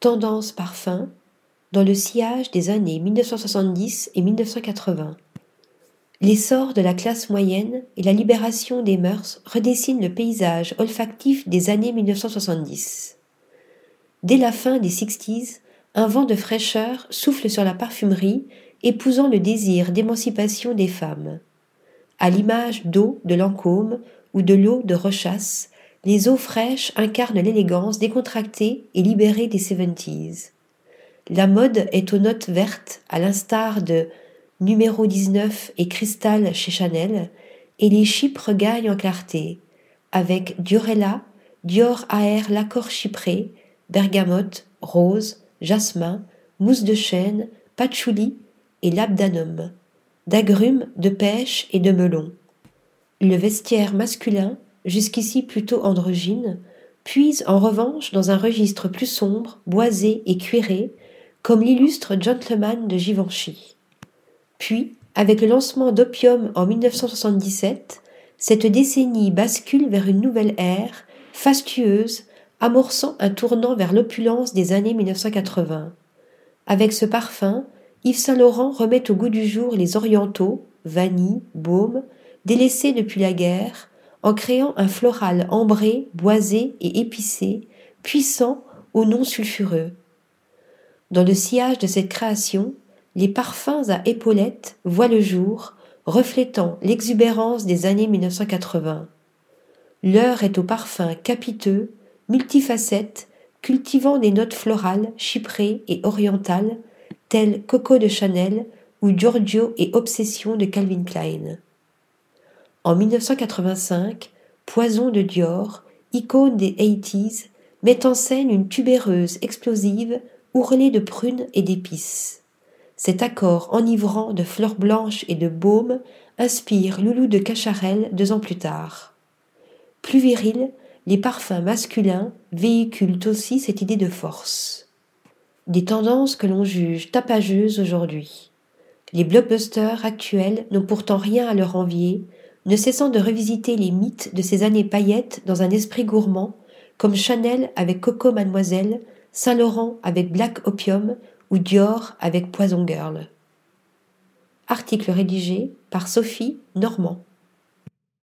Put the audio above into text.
tendance parfum, dans le sillage des années 1970 et 1980. L'essor de la classe moyenne et la libération des mœurs redessinent le paysage olfactif des années 1970. Dès la fin des 60s, un vent de fraîcheur souffle sur la parfumerie, épousant le désir d'émancipation des femmes. À l'image d'eau de Lancôme ou de l'eau de Rochas, les eaux fraîches incarnent l'élégance décontractée et libérée des 70s. La mode est aux notes vertes, à l'instar de numéro 19 et cristal chez Chanel, et les chypres gagnent en clarté, avec Diorella, Dior Air l'accord chypré, bergamote, rose, jasmin, mousse de chêne, patchouli et labdanum, d'agrumes, de pêche et de melon. Le vestiaire masculin, jusqu'ici plutôt androgyne, puise en revanche dans un registre plus sombre, boisé et cuiré, comme l'illustre gentleman de Givenchy. Puis, avec le lancement d'Opium en 1977, cette décennie bascule vers une nouvelle ère, fastueuse, amorçant un tournant vers l'opulence des années 1980. Avec ce parfum, Yves Saint-Laurent remet au goût du jour les orientaux, vanille, baume, délaissés depuis la guerre, en créant un floral ambré, boisé et épicé, puissant au non sulfureux. Dans le sillage de cette création, les parfums à épaulettes voient le jour, reflétant l'exubérance des années 1980. L'heure est aux parfums capiteux, multifacettes, cultivant des notes florales, chyprées et orientales, telles Coco de Chanel ou Giorgio et Obsession de Calvin Klein. En 1985, Poison de Dior, icône des 80s, met en scène une tubéreuse explosive ourlée de prunes et d'épices. Cet accord enivrant de fleurs blanches et de baume inspire Loulou de Cacharel deux ans plus tard. Plus viril, les parfums masculins véhiculent aussi cette idée de force. Des tendances que l'on juge tapageuses aujourd'hui. Les blockbusters actuels n'ont pourtant rien à leur envier, ne cessant de revisiter les mythes de ces années paillettes dans un esprit gourmand, comme Chanel avec Coco Mademoiselle, Saint Laurent avec Black Opium ou Dior avec Poison Girl. Article rédigé par Sophie Normand.